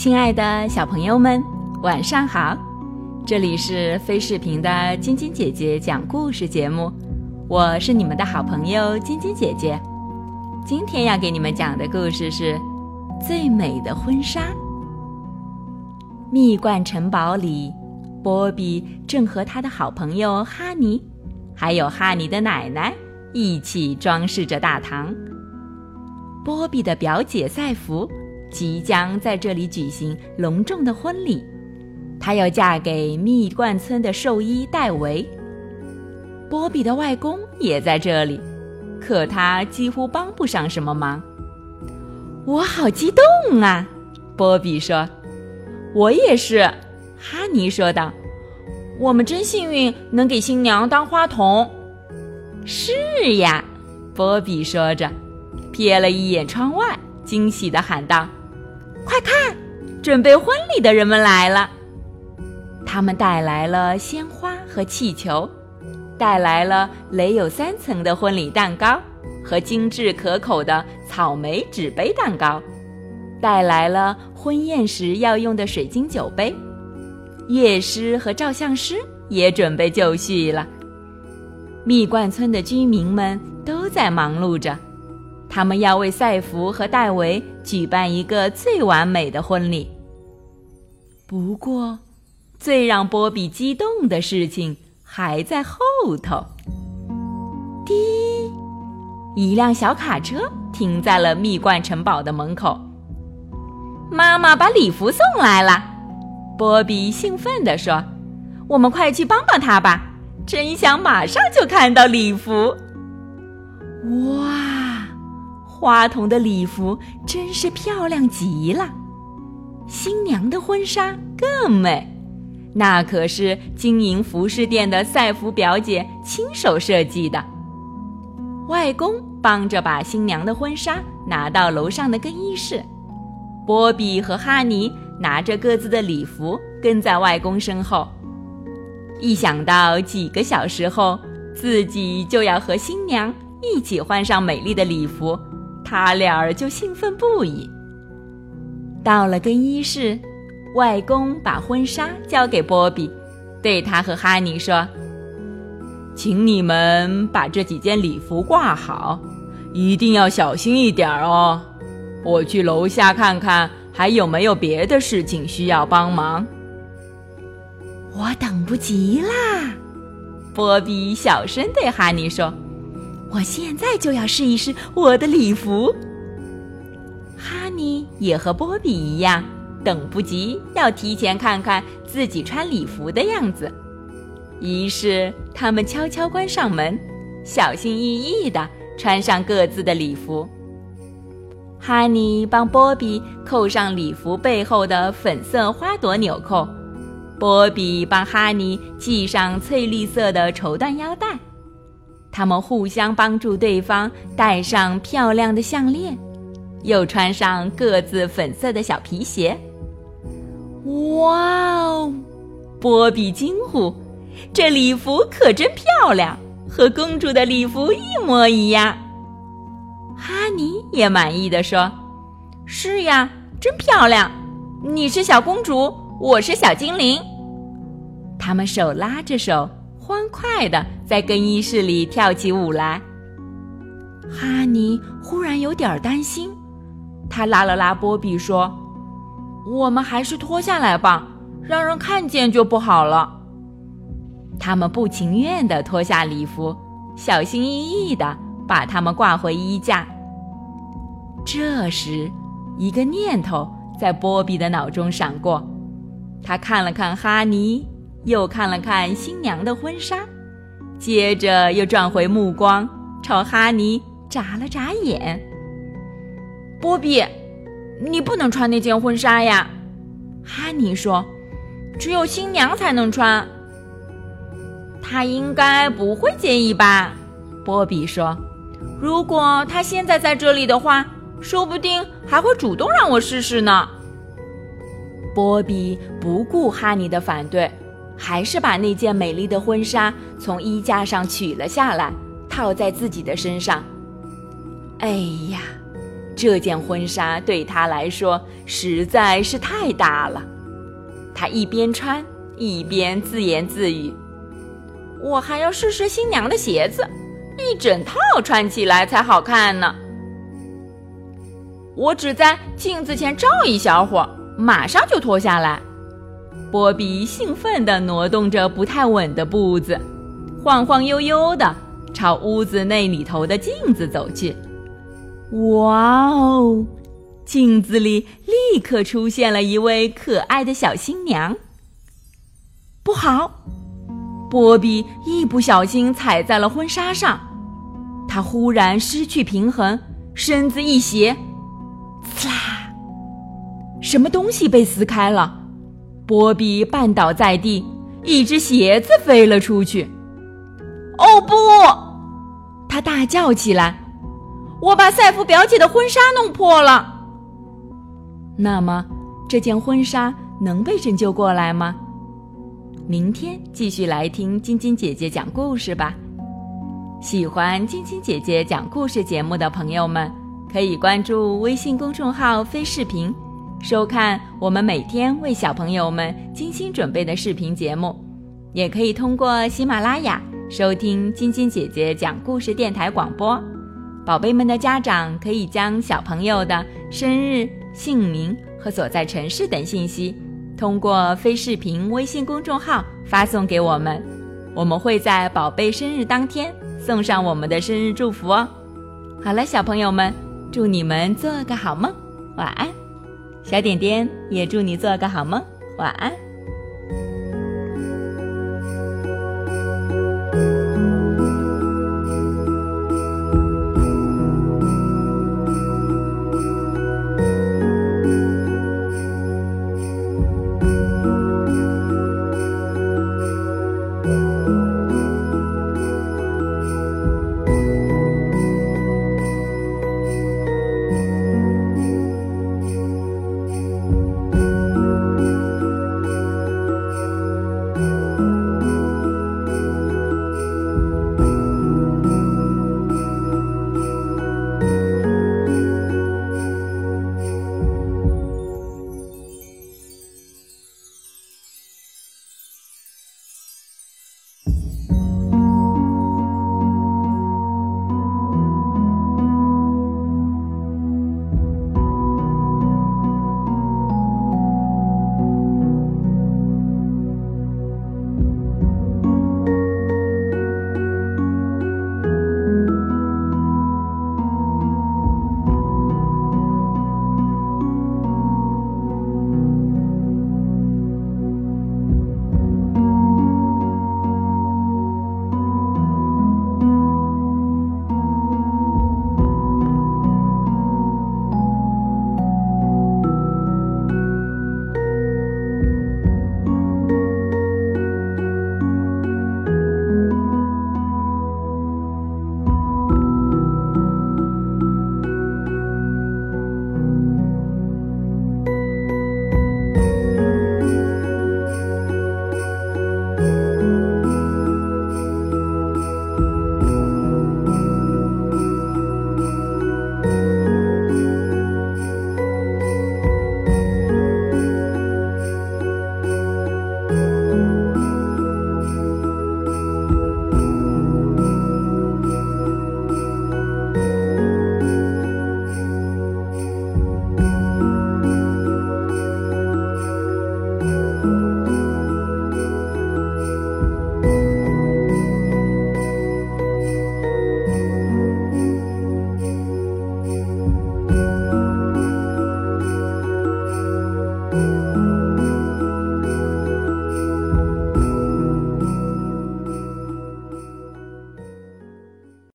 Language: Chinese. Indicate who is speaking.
Speaker 1: 亲爱的小朋友们，晚上好！这里是飞视频的晶晶姐姐讲故事节目，我是你们的好朋友晶晶姐姐。今天要给你们讲的故事是《最美的婚纱》。蜜罐城堡里，波比正和他的好朋友哈尼，还有哈尼的奶奶一起装饰着大堂。波比的表姐赛弗。即将在这里举行隆重的婚礼，她要嫁给蜜罐村的兽医戴维。波比的外公也在这里，可他几乎帮不上什么忙。我好激动啊！波比说：“
Speaker 2: 我也是。”
Speaker 1: 哈尼说道：“
Speaker 2: 我们真幸运，能给新娘当花童。”
Speaker 1: 是呀，波比说着，瞥了一眼窗外，惊喜地喊道。快看，准备婚礼的人们来了。他们带来了鲜花和气球，带来了垒有三层的婚礼蛋糕和精致可口的草莓纸杯蛋糕，带来了婚宴时要用的水晶酒杯。乐师和照相师也准备就绪了。蜜罐村的居民们都在忙碌着。他们要为赛弗和戴维举办一个最完美的婚礼。不过，最让波比激动的事情还在后头。滴，一辆小卡车停在了蜜罐城堡的门口。妈妈把礼服送来了，波比兴奋地说：“我们快去帮帮她吧！真想马上就看到礼服。”哇！花童的礼服真是漂亮极了，新娘的婚纱更美，那可是经营服饰店的赛弗表姐亲手设计的。外公帮着把新娘的婚纱拿到楼上的更衣室，波比和哈尼拿着各自的礼服跟在外公身后。一想到几个小时后自己就要和新娘一起换上美丽的礼服，他俩儿就兴奋不已。到了更衣室，外公把婚纱交给波比，对他和哈尼说：“
Speaker 2: 请你们把这几件礼服挂好，一定要小心一点哦。我去楼下看看还有没有别的事情需要帮忙。”
Speaker 1: 我等不及啦！波比小声对哈尼说。我现在就要试一试我的礼服。哈尼也和波比一样，等不及要提前看看自己穿礼服的样子。于是他们悄悄关上门，小心翼翼地穿上各自的礼服。哈尼帮波比扣上礼服背后的粉色花朵纽扣，波比帮哈尼系上翠绿色的绸缎腰带。他们互相帮助对方戴上漂亮的项链，又穿上各自粉色的小皮鞋。哇哦！波比惊呼：“这礼服可真漂亮，和公主的礼服一模一样。”哈尼也满意的说：“
Speaker 2: 是呀，真漂亮！你是小公主，我是小精灵。”
Speaker 1: 他们手拉着手。欢快的在更衣室里跳起舞来。哈尼忽然有点担心，他拉了拉波比说：“
Speaker 2: 我们还是脱下来吧，让人看见就不好了。”
Speaker 1: 他们不情愿地脱下礼服，小心翼翼地把它们挂回衣架。这时，一个念头在波比的脑中闪过，他看了看哈尼。又看了看新娘的婚纱，接着又转回目光，朝哈尼眨了眨眼。
Speaker 2: 波比，你不能穿那件婚纱呀！
Speaker 1: 哈尼说：“
Speaker 2: 只有新娘才能穿。”他应该不会介意吧？波比说：“如果她现在在这里的话，说不定还会主动让我试试呢。”
Speaker 1: 波比不顾哈尼的反对。还是把那件美丽的婚纱从衣架上取了下来，套在自己的身上。哎呀，这件婚纱对他来说实在是太大了。他一边穿一边自言自语：“
Speaker 2: 我还要试试新娘的鞋子，一整套穿起来才好看呢。”我只在镜子前照一小会儿，马上就脱下来。
Speaker 1: 波比兴奋地挪动着不太稳的步子，晃晃悠悠地朝屋子那里头的镜子走去。哇哦！镜子里立刻出现了一位可爱的小新娘。不好！波比一不小心踩在了婚纱上，他忽然失去平衡，身子一斜。刺啦！什么东西被撕开了？波比绊倒在地，一只鞋子飞了出去。
Speaker 2: 哦不！
Speaker 1: 他大叫起来：“
Speaker 2: 我把赛弗表姐的婚纱弄破了。”
Speaker 1: 那么，这件婚纱能被拯救过来吗？明天继续来听晶晶姐姐讲故事吧。喜欢晶晶姐姐讲故事节目的朋友们。可以关注微信公众号“飞视频”，收看我们每天为小朋友们精心准备的视频节目。也可以通过喜马拉雅收听晶晶姐姐讲故事电台广播。宝贝们的家长可以将小朋友的生日、姓名和所在城市等信息，通过飞视频微信公众号发送给我们，我们会在宝贝生日当天送上我们的生日祝福哦。好了，小朋友们。祝你们做个好梦，晚安。小点点也祝你做个好梦，晚安。